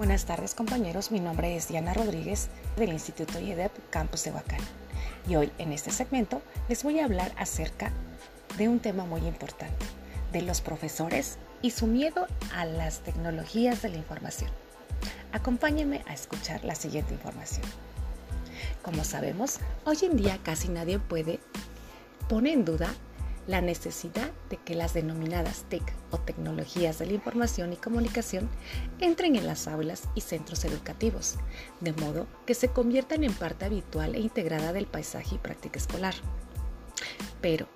Buenas tardes compañeros, mi nombre es Diana Rodríguez del Instituto IEDEP Campus de Huacán y hoy en este segmento les voy a hablar acerca de un tema muy importante, de los profesores y su miedo a las tecnologías de la información. Acompáñenme a escuchar la siguiente información. Como sabemos, hoy en día casi nadie puede poner en duda la necesidad de que las denominadas TIC o tecnologías de la información y comunicación entren en las aulas y centros educativos, de modo que se conviertan en parte habitual e integrada del paisaje y práctica escolar. Pero,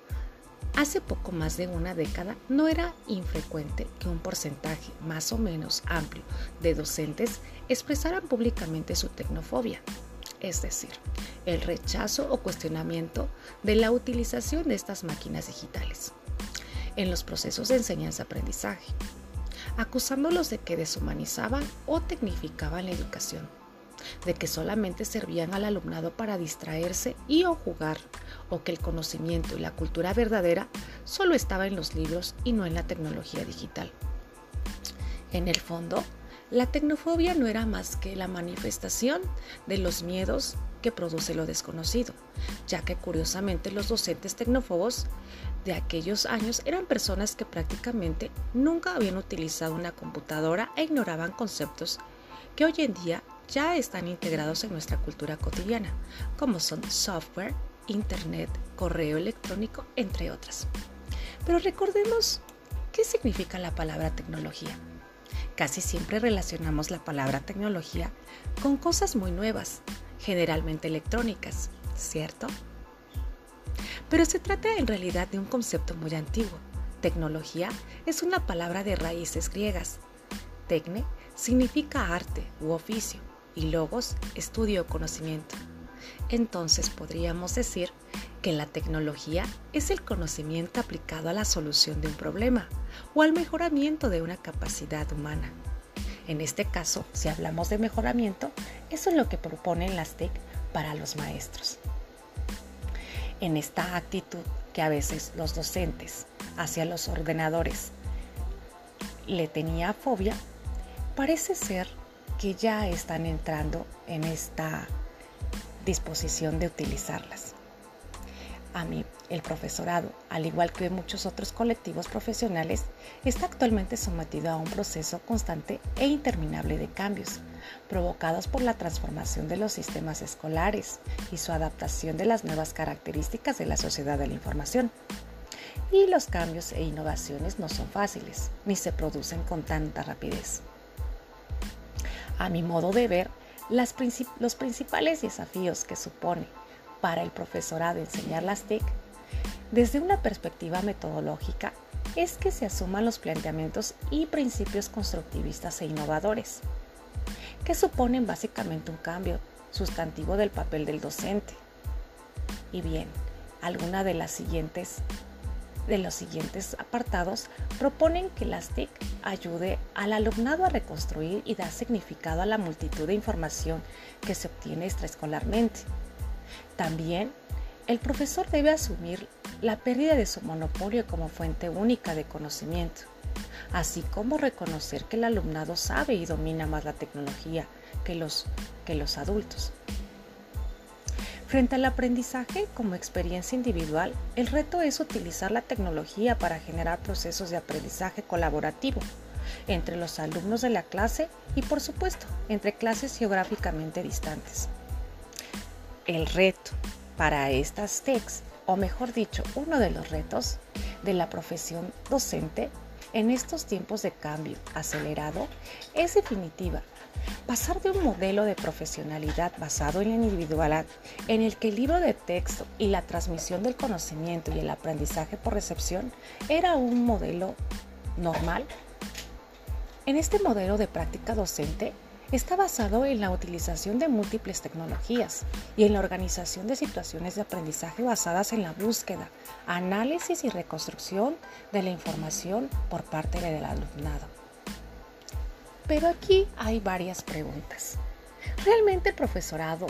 hace poco más de una década no era infrecuente que un porcentaje más o menos amplio de docentes expresaran públicamente su tecnofobia es decir, el rechazo o cuestionamiento de la utilización de estas máquinas digitales en los procesos de enseñanza-aprendizaje, acusándolos de que deshumanizaban o tecnificaban la educación, de que solamente servían al alumnado para distraerse y o jugar, o que el conocimiento y la cultura verdadera solo estaba en los libros y no en la tecnología digital. En el fondo, la tecnofobia no era más que la manifestación de los miedos que produce lo desconocido, ya que curiosamente los docentes tecnófobos de aquellos años eran personas que prácticamente nunca habían utilizado una computadora e ignoraban conceptos que hoy en día ya están integrados en nuestra cultura cotidiana, como son software, internet, correo electrónico, entre otras. Pero recordemos qué significa la palabra tecnología. Casi siempre relacionamos la palabra tecnología con cosas muy nuevas, generalmente electrónicas, ¿cierto? Pero se trata en realidad de un concepto muy antiguo. Tecnología es una palabra de raíces griegas. Tecne significa arte u oficio y logos estudio o conocimiento. Entonces podríamos decir que la tecnología es el conocimiento aplicado a la solución de un problema o al mejoramiento de una capacidad humana. En este caso, si hablamos de mejoramiento, eso es lo que proponen las TIC para los maestros. En esta actitud que a veces los docentes hacia los ordenadores le tenía fobia, parece ser que ya están entrando en esta disposición de utilizarlas. A mí, el profesorado, al igual que muchos otros colectivos profesionales, está actualmente sometido a un proceso constante e interminable de cambios, provocados por la transformación de los sistemas escolares y su adaptación de las nuevas características de la sociedad de la información. Y los cambios e innovaciones no son fáciles, ni se producen con tanta rapidez. A mi modo de ver, los principales desafíos que supone para el profesorado enseñar las TIC desde una perspectiva metodológica es que se asuman los planteamientos y principios constructivistas e innovadores, que suponen básicamente un cambio sustantivo del papel del docente. Y bien, alguna de las siguientes de los siguientes apartados proponen que las TIC ayude al alumnado a reconstruir y dar significado a la multitud de información que se obtiene extraescolarmente. También, el profesor debe asumir la pérdida de su monopolio como fuente única de conocimiento, así como reconocer que el alumnado sabe y domina más la tecnología que los, que los adultos. Frente al aprendizaje como experiencia individual, el reto es utilizar la tecnología para generar procesos de aprendizaje colaborativo entre los alumnos de la clase y por supuesto entre clases geográficamente distantes. El reto para estas TECs, o mejor dicho, uno de los retos de la profesión docente en estos tiempos de cambio acelerado es definitiva. Pasar de un modelo de profesionalidad basado en la individualidad, en el que el libro de texto y la transmisión del conocimiento y el aprendizaje por recepción era un modelo normal, en este modelo de práctica docente está basado en la utilización de múltiples tecnologías y en la organización de situaciones de aprendizaje basadas en la búsqueda, análisis y reconstrucción de la información por parte del alumnado. Pero aquí hay varias preguntas. ¿Realmente el profesorado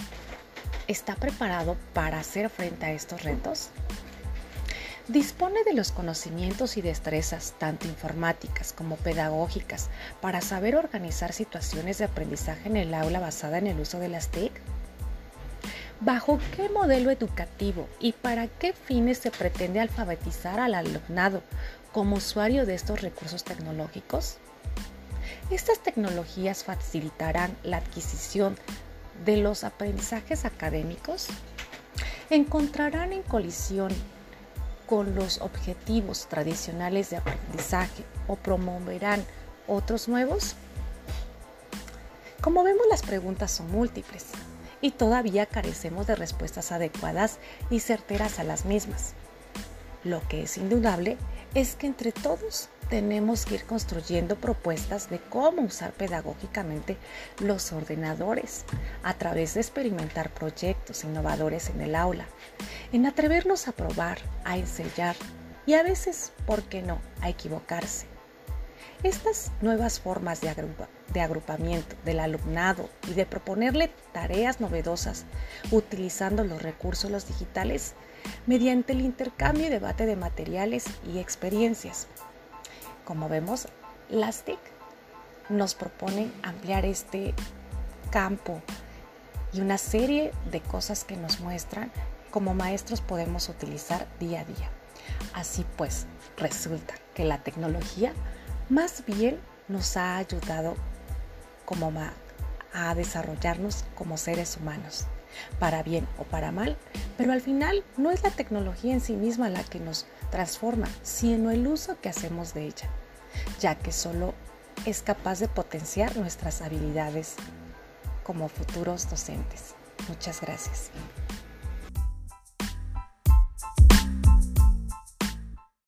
está preparado para hacer frente a estos retos? Dispone de los conocimientos y destrezas, tanto informáticas como pedagógicas, para saber organizar situaciones de aprendizaje en el aula basada en el uso de las TIC. ¿Bajo qué modelo educativo y para qué fines se pretende alfabetizar al alumnado como usuario de estos recursos tecnológicos? Estas tecnologías facilitarán la adquisición de los aprendizajes académicos. Encontrarán en colisión con los objetivos tradicionales de aprendizaje o promoverán otros nuevos? Como vemos, las preguntas son múltiples y todavía carecemos de respuestas adecuadas y certeras a las mismas. Lo que es indudable es que entre todos tenemos que ir construyendo propuestas de cómo usar pedagógicamente los ordenadores a través de experimentar proyectos innovadores en el aula, en atrevernos a probar, a ensayar y a veces, ¿por qué no?, a equivocarse. Estas nuevas formas de, de, agrupamiento del alumnado y de proponerle tareas novedosas utilizando los recursos los digitales mediante el intercambio y debate de materiales y experiencias como vemos, las TIC nos proponen ampliar este campo y una serie de cosas que nos muestran como maestros podemos utilizar día a día. Así pues, resulta que la tecnología más bien nos ha ayudado como a desarrollarnos como seres humanos, para bien o para mal, pero al final no es la tecnología en sí misma la que nos transforma, sino el uso que hacemos de ella, ya que solo es capaz de potenciar nuestras habilidades como futuros docentes. Muchas gracias.